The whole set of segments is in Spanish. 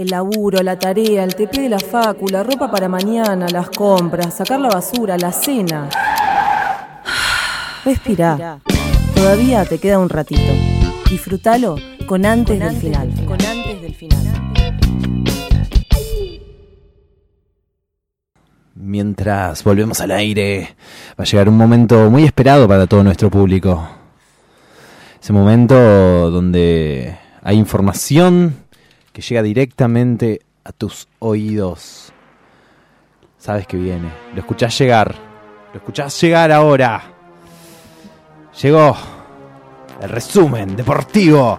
El laburo, la tarea, el TP de la facu, la ropa para mañana, las compras, sacar la basura, la cena. Respira. Todavía te queda un ratito. Disfrútalo con antes del final. Con antes del final. Mientras volvemos al aire, va a llegar un momento muy esperado para todo nuestro público. Ese momento donde hay información que llega directamente a tus oídos. Sabes que viene, lo escuchás llegar, lo escuchás llegar ahora. Llegó el resumen deportivo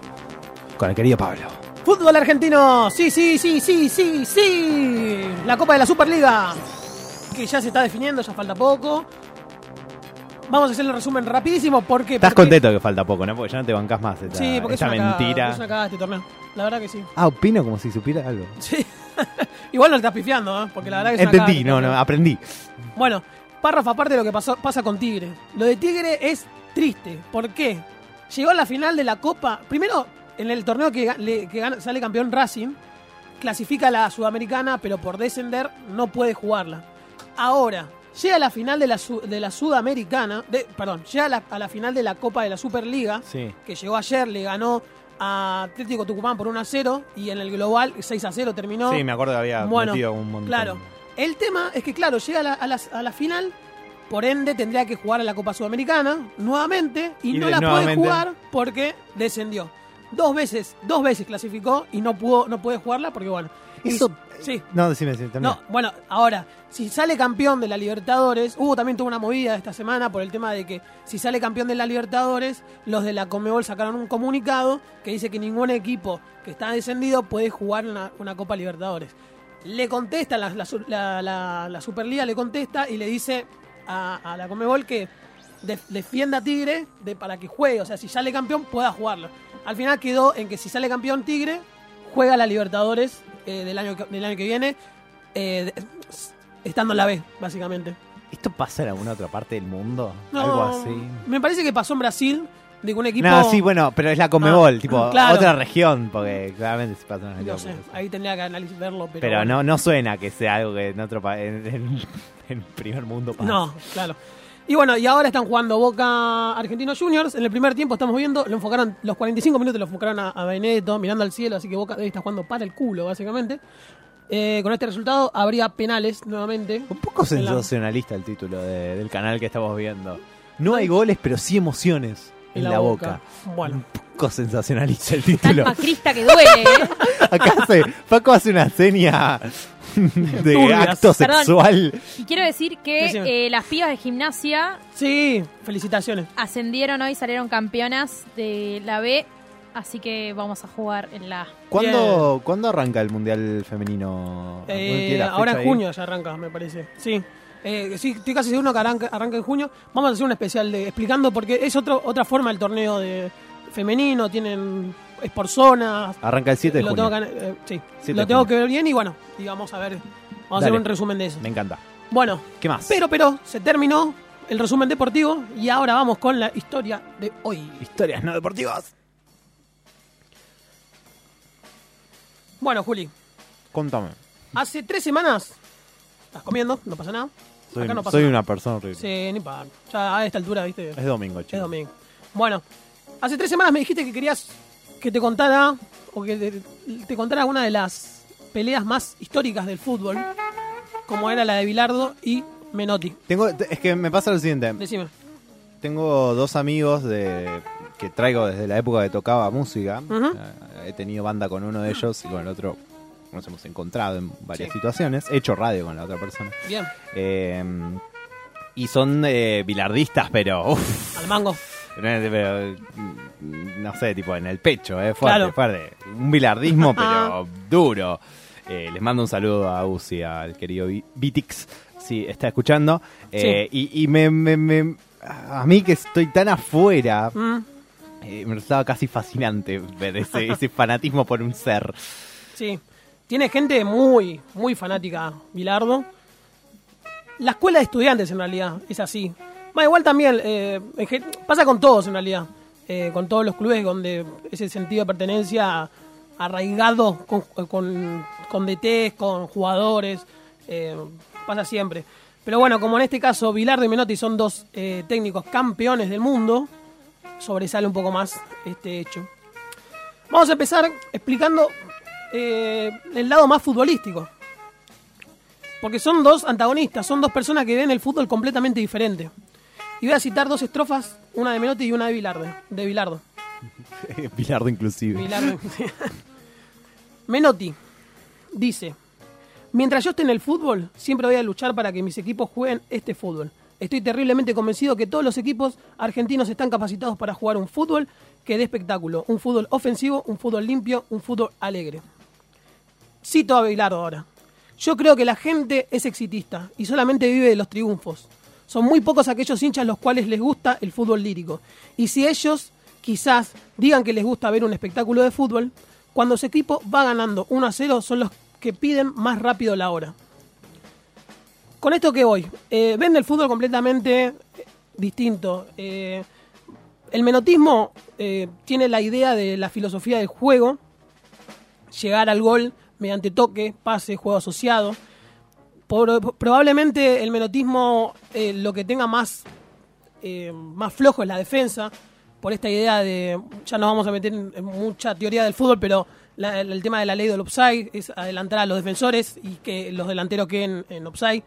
con el querido Pablo. Fútbol argentino, sí, sí, sí, sí, sí, sí. La Copa de la Superliga, que ya se está definiendo, ya falta poco. Vamos a hacer el resumen rapidísimo porque... Estás porque- contento que falta poco, ¿no? Porque ya no te bancas más esta, Sí, porque es esta una, cagada, mentira. es una cagada este torneo. La verdad que sí. Ah, opino como si supiera algo. Sí. Igual no le estás pifiando, ¿eh? porque la verdad que es una Entendí, este no, torneo. no, aprendí. Bueno, párrafo aparte de lo que pasó, pasa con Tigre. Lo de Tigre es triste. ¿Por qué? Llegó a la final de la Copa. Primero, en el torneo que, ga- le- que gana- sale campeón Racing, clasifica a la Sudamericana, pero por descender no puede jugarla. Ahora, llega a la final de la, de la Sudamericana, de, perdón, llega a la, a la final de la Copa de la Superliga, Sí. que llegó ayer, le ganó a Atlético Tucumán por 1 a 0 y en el global 6 a 0 terminó. Sí, me acuerdo que había Bueno, metido un montón. Claro. El tema es que, claro, llega a la, a la- a la final, por ende tendría que jugar a la Copa Sudamericana nuevamente y, Y no de- la puede jugar porque descendió. Dos veces, dos veces clasificó y no pudo, no puede jugarla porque bueno. Eso- sí. No, decime, decime. No, bueno, ahora, si sale campeón de la Libertadores, hubo también tuvo una movida esta semana por el tema de que si sale campeón de la Libertadores, los de la Comebol sacaron un comunicado que dice que ningún equipo que está descendido puede jugar una, una Copa Libertadores. Le contesta, la, la, su- la- la- la Superliga le contesta y le dice a, a la Comebol que def- defienda a Tigre de, para que juegue, o sea, si sale campeón pueda jugarlo. Al final quedó en que si sale campeón Tigre, juega la Libertadores eh, del, año que, del año que viene, eh, estando en la B, básicamente. ¿Esto pasa en alguna otra parte del mundo? No, Algo así. Me parece que pasó en Brasil, de que un equipo... No, sí, bueno, pero es la Comebol, Ah, tipo claro. otra región, porque claramente se pasa en No sé, ahí tendría que analizar, verlo, pero... Pero no, no suena que sea algo que en otro pa- en, en, en primer mundo pasa. No, claro. Y bueno, y ahora están jugando Boca Argentinos Juniors. En el primer tiempo estamos viendo, lo enfocaron, los 45 minutos lo enfocaron a, a Benedetto mirando al cielo, así que Boca debe estar jugando para el culo, básicamente. Eh, con este resultado habría penales nuevamente. Un poco sensacionalista el título de- del canal que estamos viendo. No hay goles, pero sí emociones en, la, boca. Bueno, Un poco sensacionalista el Tan título. macrista que duele, ¿eh? Acá hace, Paco hace una seña de Turbias. acto Perdón. sexual. Y quiero decir que Decime. eh, las pibas de gimnasia sí, felicitaciones. ascendieron hoy, salieron campeonas de la B, así que vamos a jugar en la A. ¿Cuándo, ¿Cuándo arranca el Mundial Femenino? Eh, ¿Tiene la fecha ahora en ahí? junio ya arranca, me parece. Sí. Eh, sí, estoy casi seguro que arranca, arranca en junio. Vamos a hacer un especial de explicando porque es otro, otra forma el torneo de femenino, tienen es por zonas. Arranca el 7 de lo junio. tengo que, eh, sí, 7 lo de tengo junio. que ver bien y bueno, y vamos a ver, vamos a hacer un resumen de eso. Me encanta. Bueno, ¿Qué más? pero pero se terminó el resumen deportivo y ahora vamos con la historia de hoy. Historias no deportivas. Bueno, Juli, Contame. hace tres semanas estás comiendo, no pasa nada. Soy, Acá no pasa soy nada. una persona horrible. Sí, ni pa. Ya a esta altura, viste. Es domingo, chicos. Es domingo. Bueno, hace tres semanas me dijiste que querías que te contara o que te, te contara una de las peleas más históricas del fútbol, como era la de Bilardo y Menotti. Tengo, es que me pasa lo siguiente. Decime. Tengo dos amigos de que traigo desde la época que tocaba música. He tenido banda con uno de ellos y con el otro nos hemos encontrado en varias Sí. situaciones. He hecho radio con la otra persona. Bien, Eh, y son eh, bilardistas, pero, uf, al mango. pero, no sé, tipo en el pecho, eh, fuerte, Claro. fuerte. Un bilardismo, pero duro. Eh, les mando un saludo a Uzi, al querido Vi- Vitix, si está escuchando. Eh, Y, y me, me- me- a mí que estoy tan afuera, Mm, eh, me resultaba casi fascinante ver ese, ese fanatismo por un ser. sí. Tiene gente muy, muy fanática, Bilardo. La escuela de estudiantes, en realidad, es así. Más igual también, pasa con todos, en realidad. Eh, con todos los clubes donde ese sentido de pertenencia arraigado con, con, con DTs, con jugadores, eh, pasa siempre. Pero bueno, como en este caso Bilardo y Menotti son dos eh, técnicos campeones del mundo, sobresale un poco más este hecho. Vamos a empezar explicando el lado más futbolístico. Porque son dos antagonistas, son dos personas que ven el fútbol completamente diferente. Y voy a citar dos estrofas, una de Menotti y una de Bilardo. De Bilardo. Bilardo inclusive. Bilardo. Menotti dice, mientras yo esté en el fútbol, siempre voy a luchar para que mis equipos jueguen este fútbol. Estoy terriblemente convencido que todos los equipos argentinos están capacitados para jugar un fútbol que dé espectáculo, un fútbol ofensivo, un fútbol limpio, un fútbol alegre. Cito a Bilardo ahora. Yo creo que la gente es exitista y solamente vive de los triunfos. Son muy pocos aquellos hinchas los cuales les gusta el fútbol lírico. Y si ellos quizás digan que les gusta ver un espectáculo de fútbol, cuando su equipo va ganando 1 a 0 son los que piden más rápido la hora. Con esto que voy, eh, ven el fútbol completamente eh, distinto. Eh, el menotismo eh, tiene la idea de la filosofía del juego, llegar al gol mediante toque, pase, juego asociado. Probablemente el menotismo eh, lo que tenga más, eh, más flojo es la defensa, por esta idea de, ya nos vamos a meter en, mucha teoría del fútbol, pero la- el, tema de la ley del offside es adelantar a los defensores y que los delanteros queden en offside,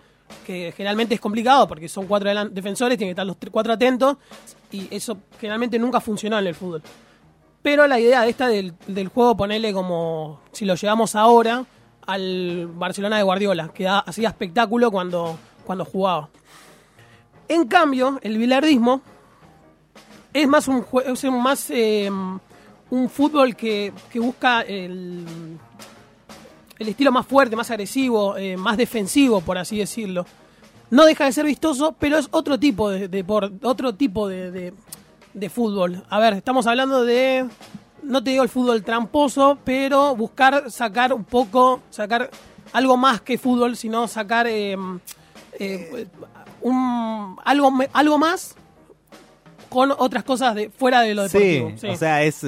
que generalmente es complicado porque son cuatro defensores, tienen que estar los cuatro atentos y eso generalmente nunca funcionó en el fútbol. Pero la idea de esta del juego, ponerle como, si lo llevamos ahora, al Barcelona de Guardiola, que hacía espectáculo cuando, cuando jugaba. En cambio, el bilardismo es más un, es más eh, un fútbol que, que busca el, el estilo más fuerte, más agresivo, eh, más defensivo, por así decirlo. No deja de ser vistoso, pero es otro tipo de, otro tipo de- de fútbol. A ver, estamos hablando de, no te digo el fútbol tramposo, pero buscar sacar un poco, sacar algo más que fútbol, sino sacar eh, eh, un, algo, algo más con otras cosas de fuera de lo Sí, deportivo. o sea, es.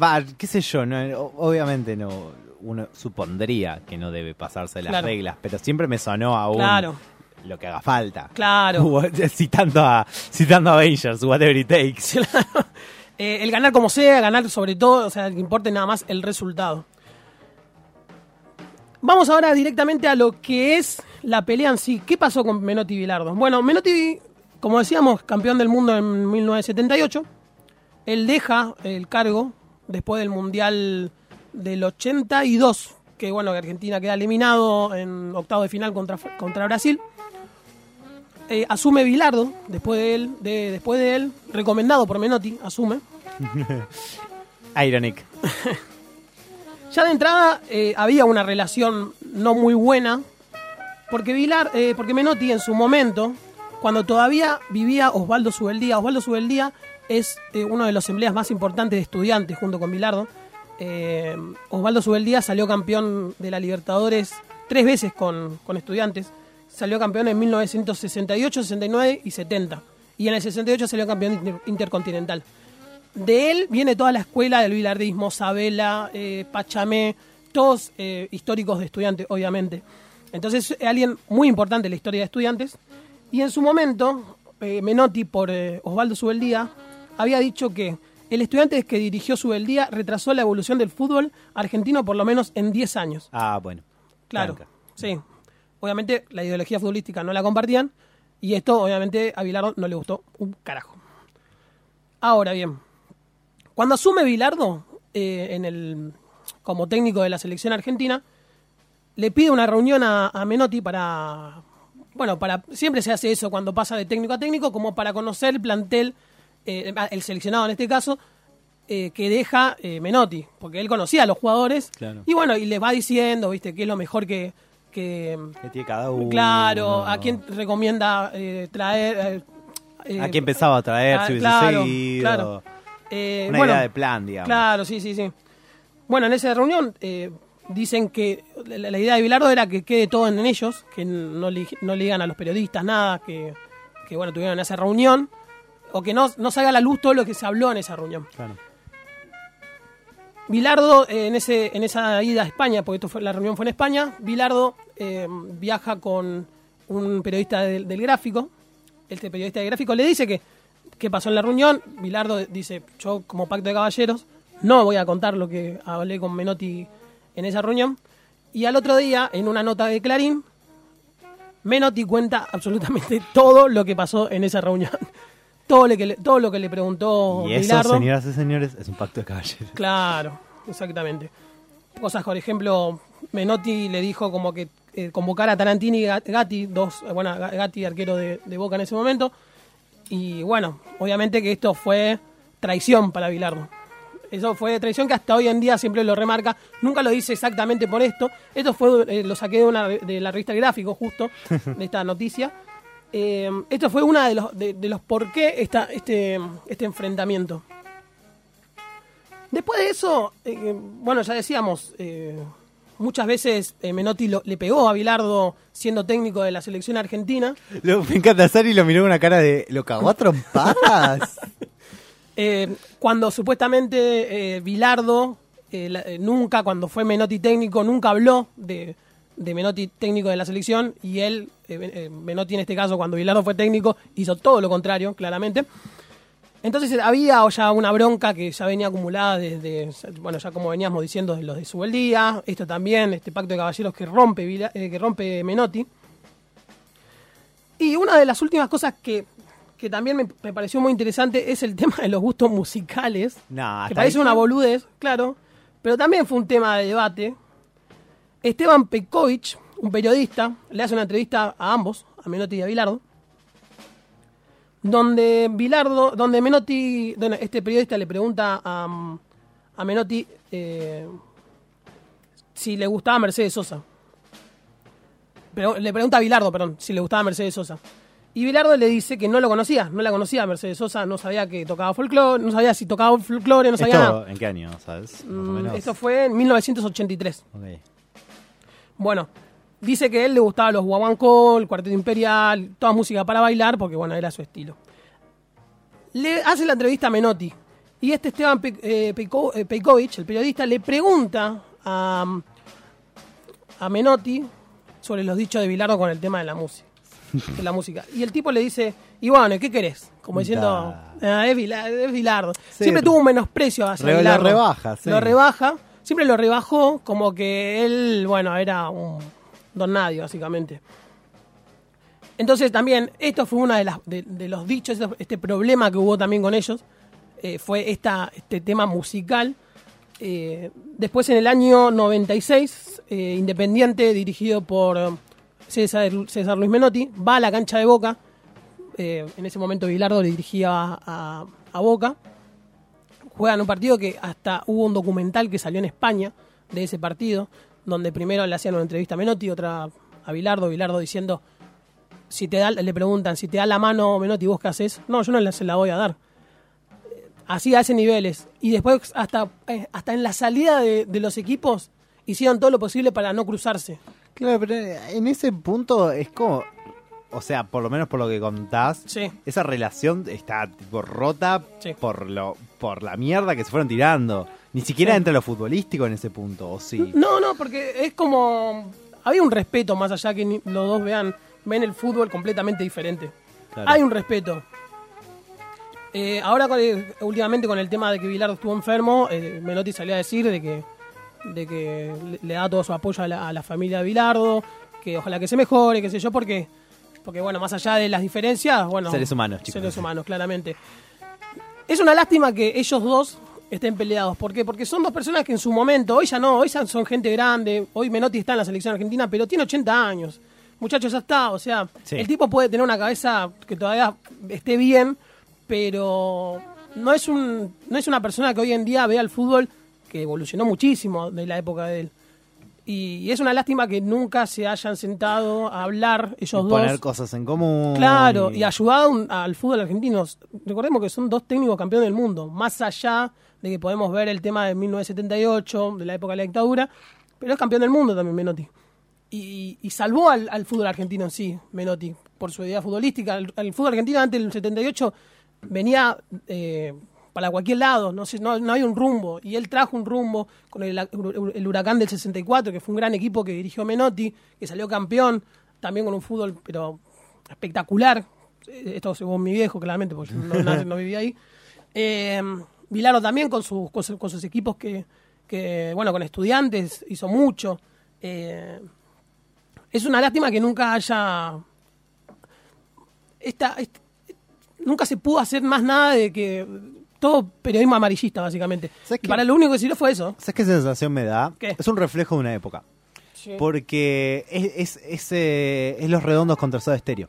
Va, qué sé yo, no, obviamente no. Uno supondría que no debe pasarse las Claro. reglas, pero siempre me sonó a un. Claro. Lo que haga falta. Claro. citando a citando a Avengers, whatever it takes. Eh, el ganar como sea, ganar sobre todo, o sea, que importe nada más el resultado. Vamos ahora directamente a lo que es la pelea en sí. ¿Qué pasó con Menotti y Bilardo? Bueno, Menotti, como decíamos, campeón del mundo en 1978. Él deja el cargo después del Mundial del 82, que bueno, que Argentina queda eliminado en octavo de final contra, contra Brasil. Eh, asume Bilardo, después de él, de, después de él, recomendado por Menotti, asume. Ironic. Ya de entrada eh, había una relación no muy buena, porque, Vilar, eh, porque Menotti en su momento, cuando todavía vivía Osvaldo Subeldía, Osvaldo Subeldía es uno de los asambleas más importantes de estudiantes junto con Bilardo. Osvaldo Subeldía salió campeón de la Libertadores tres veces con, con estudiantes. Salió campeón en 1968, 69 y 70. Y en el 68 salió campeón inter- intercontinental. De él viene toda la escuela del bilardismo, Sabela, eh, Pachamé, todos eh, históricos de estudiantes, obviamente. Entonces es alguien muy importante en la historia de estudiantes. Y en su momento, eh, Menotti, por Osvaldo Subeldía, había dicho que el estudiante que dirigió Subeldía retrasó la evolución del fútbol argentino por lo menos en 10 años. Ah, bueno. Claro, sí. Obviamente la ideología futbolística no la compartían y esto obviamente a Bilardo no le gustó un carajo. Ahora bien, cuando asume Bilardo eh, en el, como técnico de la selección argentina, le pide una reunión a, a Menotti para, bueno, para siempre se hace eso cuando pasa de técnico a técnico, como para conocer el plantel, eh, el seleccionado en este caso, eh, que deja eh, Menotti, porque él conocía a los jugadores Claro. y bueno, y les va diciendo, viste, qué es lo mejor que, que ¿Qué tiene cada uno? claro, a quién recomienda eh, traer, eh, ¿A quién pensaba traer si hubiese claro, seguido? claro. Eh, Una bueno, idea de plan, digamos. Claro, sí, sí, sí. Bueno, en esa reunión dicen que la, la idea de Bilardo era que quede todo en ellos, que no le, no le digan a los periodistas nada, que, que bueno, tuvieron esa reunión, o que no, no salga a la luz todo lo que se habló en esa reunión. Claro. Bilardo, en, ese, en esa ida a España, porque esto fue, la reunión fue en España, Bilardo eh, viaja con un periodista del, del gráfico. Este periodista del gráfico le dice que qué pasó en la reunión. Bilardo dice, yo como pacto de caballeros no voy a contar lo que hablé con Menotti en esa reunión. Y al otro día, en una nota de Clarín, Menotti cuenta absolutamente todo lo que pasó en esa reunión. Todo lo que le, todo lo que le preguntó Y eso, Bilardo. señoras y señores, es un pacto de caballeros. Claro, exactamente. Cosas, por ejemplo, Menotti le dijo como que eh, convocar a Tarantini y Gat- Gatti, dos, eh, bueno, Ga- Gatti, arquero de, Boca en ese momento. Y bueno, obviamente que esto fue traición para Bilardo. Eso fue traición que hasta hoy en día siempre lo remarca. Nunca lo dice exactamente por esto. Esto fue eh, lo saqué de, una, de la revista Gráfico, justo, de esta noticia. Esto fue uno de los, de, los por qué esta, este, este enfrentamiento. Después de eso, bueno, ya decíamos, muchas veces eh, Menotti lo- le pegó a Bilardo siendo técnico de la selección argentina. Lo, me encanta Sari lo miró con una cara de. ¿Lo cagó a trompadas? Eh, cuando supuestamente eh, Bilardo eh, la- eh, nunca, cuando fue Menotti técnico, nunca habló de, de Menotti técnico de la selección y él, eh, eh, Menotti en este caso, cuando Bilardo fue técnico, hizo todo lo contrario, claramente. Entonces había ya una bronca que ya venía acumulada desde, bueno, ya como veníamos diciendo, de los de Subeldía, esto también, este pacto de caballeros que rompe, Vila- eh, que rompe Menotti. Y una de las últimas cosas que, que también me, me pareció muy interesante es el tema de los gustos musicales. No, que parece ahí- una boludez, claro, pero también fue un tema de debate. Esteban Pekovic, un periodista, le hace una entrevista a ambos, a Menotti y a Bilardo, donde Bilardo, donde Menotti, donde este periodista le pregunta a, a Menotti eh, si le gustaba Mercedes Sosa. Pero, le pregunta a Bilardo, perdón, si le gustaba Mercedes Sosa. Y Bilardo le dice que no lo conocía, no la conocía Mercedes Sosa, no sabía que tocaba folclore, no sabía si tocaba folclore, no sabía nada. ¿Esto en qué año, sabes? Más o Mm, menos. Esto fue en 1983. Ok. Bueno, dice que a él le gustaba los guaguancó, el cuarteto imperial, toda música para bailar, porque bueno, era su estilo. Le hace la entrevista a Menotti. Y este Esteban Pe- eh, Peiko- eh, Peikovic, el periodista, le pregunta a, a Menotti sobre los dichos de Bilardo con el tema de la música. de la música. Y el tipo le dice, y bueno, ¿qué querés? Como diciendo. "Ah, es, Bilardo. Sí. Siempre tuvo un menosprecio hacia Re- lo Bilardo. rebaja, sí. Lo rebaja. Siempre lo rebajó como que él, bueno, era un don nadie, básicamente. Entonces también, esto fue uno de, los dichos, este problema que hubo también con ellos, eh, fue esta, este tema musical. Eh, después en el año 96, eh, Independiente, dirigido por César, César Luis Menotti, va a la cancha de Boca. Eh, en ese momento Bilardo le dirigía a, a- a Boca. Juegan un partido que hasta hubo un documental que salió en España de ese partido, donde primero le hacían una entrevista a Menotti, otra a Bilardo, Bilardo diciendo, si te da, le preguntan, si te da la mano Menotti, ¿vos qué haces? No, yo no se la voy a dar. Así a ese niveles. Y después hasta, eh, hasta en la salida de, de los equipos hicieron todo lo posible para no cruzarse. Claro, pero en ese punto es como. O sea, por lo menos por lo que contás, Sí. esa relación está tipo rota Sí. por lo por la mierda que se fueron tirando. Ni siquiera entra lo futbolístico en ese punto, ¿o sí? No, no, porque es como... Había un respeto más allá que los dos vean, ven el fútbol completamente diferente. Claro. Hay un respeto. Eh, ahora, con el- últimamente, con el tema de que Bilardo estuvo enfermo, eh, Menotti salió a decir de que, de que le, da todo su apoyo a la, a la familia de Bilardo, que ojalá que se mejore, qué sé yo, porque, porque bueno, más allá de las diferencias, bueno... Seres humanos, chicos. Seres humanos, claramente. Es una lástima que ellos dos estén peleados. ¿Por qué? Porque son dos personas que en su momento, hoy ya no, hoy ya son gente grande, hoy Menotti está en la selección argentina, pero tiene 80 años. Muchachos, ya está, o sea, Sí. el tipo puede tener una cabeza que todavía esté bien, pero no es un no es una persona que hoy en día vea el fútbol que evolucionó muchísimo de la época de él. Y, y es una lástima que nunca se hayan sentado a hablar ellos Y dos. poner cosas en común. Claro, y ayudado un- al fútbol argentino. Recordemos que son dos técnicos campeones del mundo, más allá de que podemos ver el tema de 1978, de la época de la dictadura, pero es campeón del mundo también Menotti. Y, y salvó al, al fútbol argentino en sí, Menotti, por su idea futbolística. El, el fútbol argentino antes del 78 venía eh, para cualquier lado, no, sé, no, no hay un rumbo. Y él trajo un rumbo con el, el Huracán del 64, que fue un gran equipo que dirigió Menotti, que salió campeón, también con un fútbol pero espectacular. Esto según mi viejo, claramente, porque yo no, no, vivía ahí. Eh, Vilaro también con sus, con sus, con sus equipos que, que, bueno, con estudiantes hizo mucho. Eh, es una lástima que nunca haya. Esta, esta- nunca se pudo hacer más nada de que. Todo periodismo amarillista, básicamente. Para lo único que sirvió fue eso. ¿Sabes qué sensación me da? ¿Qué? Es un reflejo de una época. Porque es, es, es, eh, es los redondos contra Soda Stereo.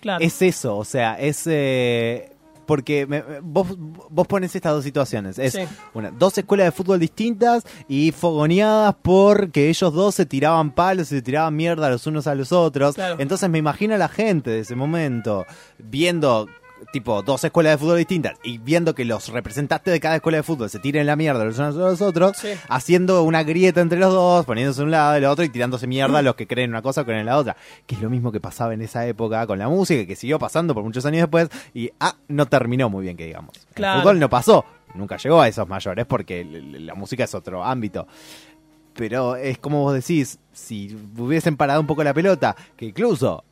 Claro. Es eso, o sea, es... eh, porque me- vos, vos pones estas dos situaciones. Es Sí. una, dos escuelas de fútbol distintas y fogoneadas porque ellos dos se tiraban palos y se tiraban mierda los unos a los otros. Claro. Entonces me imagino a la gente de ese momento viendo tipo dos escuelas de fútbol distintas y viendo que los representantes de cada escuela de fútbol se tiren la mierda los unos a los otros, Sí. haciendo una grieta entre los dos, poniéndose un lado del otro y tirándose mierda a los que creen una cosa o creen la otra. Que es lo mismo que pasaba en esa época con la música, que siguió pasando por muchos años después y ah, no terminó muy bien, que digamos. Claro. El fútbol no pasó, nunca llegó a esos mayores porque la música es otro ámbito. Pero es como vos decís, si hubiesen parado un poco la pelota, que incluso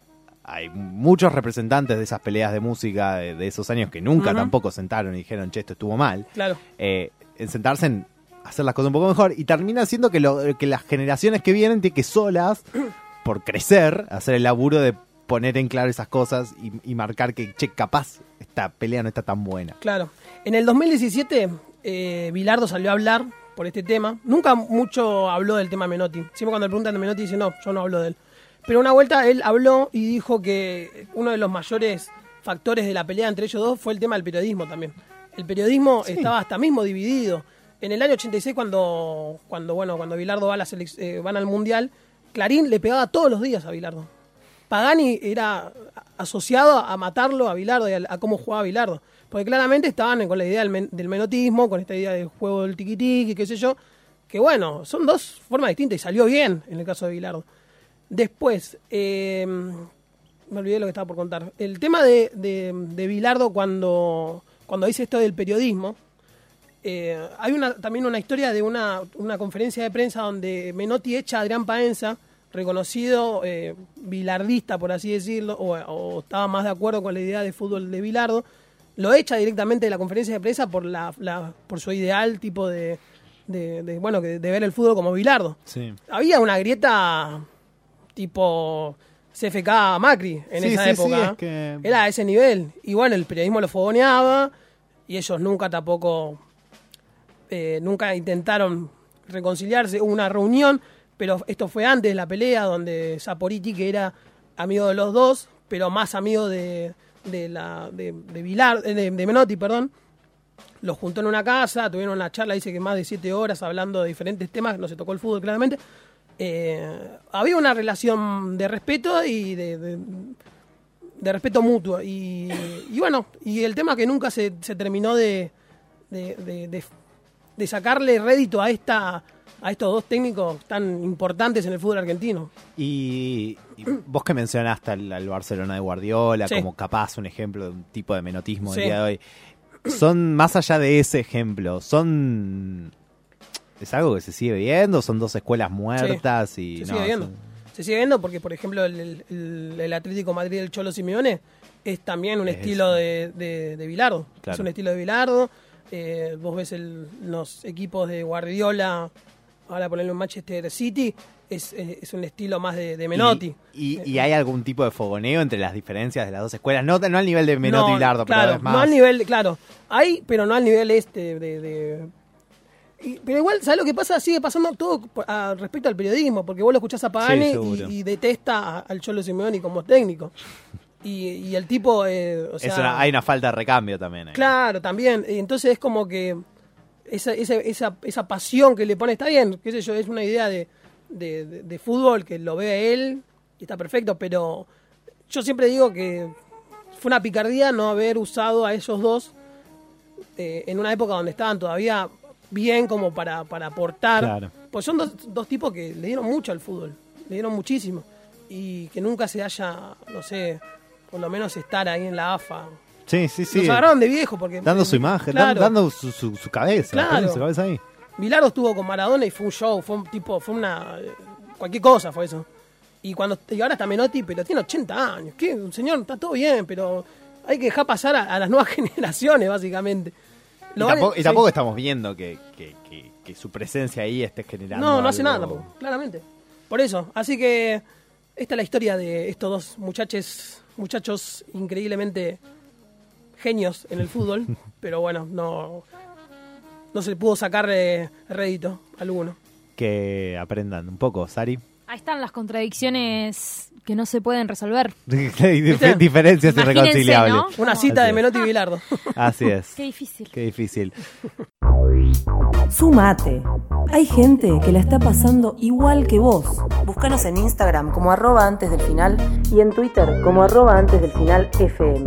hay muchos representantes de esas peleas de música de, de esos años que nunca tampoco sentaron y dijeron, che, esto estuvo mal Claro. eh, en sentarse en hacer las cosas un poco mejor y termina siendo que, lo, que las generaciones que vienen tienen que solas, por crecer, hacer el laburo de poner en claro esas cosas y, y marcar que, che, capaz esta pelea no está tan buena. Claro. En el 2017, eh, Bilardo salió a hablar por este tema. Nunca mucho habló del tema Menotti. Siempre cuando le preguntan de Menotti dice, no, yo no hablo de él. Pero una vuelta él habló y dijo que uno de los mayores factores de la pelea entre ellos dos fue el tema del periodismo también. El periodismo estaba hasta mismo dividido. En el año 86, cuando, cuando, bueno, cuando Bilardo va a la eh, van al Mundial, Clarín le pegaba todos los días a Bilardo. Pagani era asociado a matarlo a Bilardo y a, a cómo jugaba Bilardo. Porque claramente estaban con la idea del, men- del menotismo, con esta idea del juego del tiquitiqui, qué sé yo. Que bueno, son dos formas distintas y salió bien en el caso de Bilardo. Después, eh, me olvidé lo que estaba por contar. El tema de, de, de Bilardo cuando, cuando dice esto del periodismo, eh, hay una, también una historia de una, una conferencia de prensa donde Menotti echa a Adrián Paenza, reconocido eh, bilardista, por así decirlo, o, o estaba más de acuerdo con la idea de fútbol de Bilardo, lo echa directamente de la conferencia de prensa por, la, la- por su ideal tipo de, de, de, bueno, de ver el fútbol como Bilardo. Sí. Había una grieta tipo CFK Macri en Sí, esa sí, sí, época. es que- Era a ese nivel. Y bueno, el periodismo lo fogoneaba y ellos nunca tampoco, eh, nunca intentaron reconciliarse. Hubo una reunión, pero esto fue antes de la pelea, donde Saporiti, que era amigo de los dos, pero más amigo de, de la de, de Vilar, eh, de, de Menotti, perdón, los juntó en una casa, tuvieron una charla, dice que más de siete horas hablando de diferentes temas, no se tocó el fútbol claramente. Eh, había una relación de respeto y de, de- de respeto mutuo. Y, y bueno, y el tema que nunca se, se terminó de, sacarle rédito a esta a estos dos técnicos tan importantes en el fútbol argentino. Y, y vos que mencionaste al, al Barcelona de Guardiola Sí. como capaz un ejemplo de un tipo de menotismo Sí. del día de hoy, son más allá de ese ejemplo, son... ¿Es algo que se sigue viendo? ¿Son dos escuelas muertas? y Se no, sigue viendo. son- Se sigue viendo porque, por ejemplo, el, el- Atlético Madrid del Cholo Simeone es también un Es estilo de, de, de Bilardo. Claro. Es un estilo de Bilardo. Eh, vos ves el- los equipos de Guardiola, ahora ponerlo en Manchester City, es, es- es un estilo más de, de Menotti. Y, y- y hay algún tipo de fogoneo entre las diferencias de las dos escuelas? No, no al nivel de Menotti No, y Lardo, claro, pero es más... no al nivel, claro, hay, pero no al nivel este de... de- y- pero igual, ¿sabes lo que pasa? Sigue pasando todo a- respecto al periodismo, porque vos lo escuchás a Pagani Sí, y, y detesta a- al Cholo Simeone como técnico. Y, y el tipo, eh, o sea, una- hay una falta de recambio también. ahí. Claro, también. Y Entonces es como que esa, esa, esa, esa pasión que le pone, está bien, qué sé yo, es una idea de, de, de- de fútbol que lo ve él y está perfecto, pero yo siempre digo que fue una picardía no haber usado a esos dos eh, en una época donde estaban todavía bien como para, para aportar. Claro. Pues son dos, dos tipos que le dieron mucho al fútbol, le dieron muchísimo. Y que nunca se haya, no sé, por lo menos estar ahí en la AFA Sí, sí, sí. Los agarraron de viejo porque... Dando su imagen, Claro. dando su, su- su cabeza. Claro. su cabeza ahí. Bilardo estuvo con Maradona y fue un show, fue un tipo, fue una... cualquier cosa fue eso. Y cuando y ahora está Menotti, pero tiene 80 años. ¿Qué? Un señor, está todo bien, pero hay que dejar pasar a, a las nuevas generaciones, básicamente. Y tampoco, y sí. tampoco estamos viendo que, que- que- que su presencia ahí esté generando. No, no hace nada tampoco, claramente. Por eso, así que esta es la historia de estos dos muchachos, muchachos increíblemente genios en el fútbol, pero bueno, no, no se le pudo sacar eh, rédito alguno. Que aprendan un poco, Sari. Ahí están las contradicciones que no se pueden resolver. Hay dif- diferencias Imagínense, irreconciliables. ¿no? Una cita Así de. Menotti y Bilardo. Así es. Qué difícil. Qué difícil. Sumate. Hay gente que la está pasando igual que vos. Búscanos en Instagram como arroba antes del final y en Twitter como arroba antes del final FM.